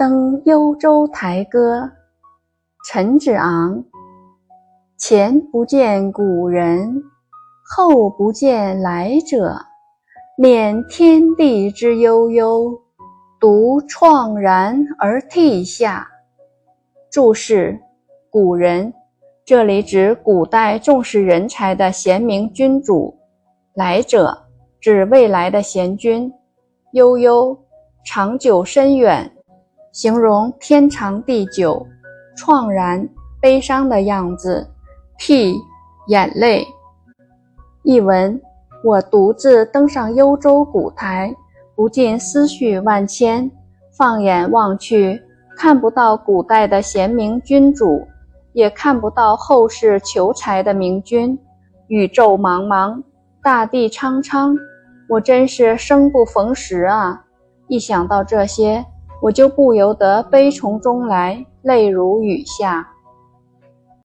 登幽州台歌，陈子昂。前不见古人，后不见来者。念天地之悠悠，独怆然而涕下。注释：古人，这里指古代重视人才的贤明君主。来者，指未来的贤君。悠悠，长久深远。形容天长地久，怆然悲伤的样子，涕眼泪。译文：我独自登上幽州古台，不禁思绪万千。放眼望去，看不到古代的贤明君主，也看不到后世求才的明君。宇宙茫茫，大地苍苍，我真是生不逢时啊！一想到这些。我就不由得悲从中来，泪如雨下。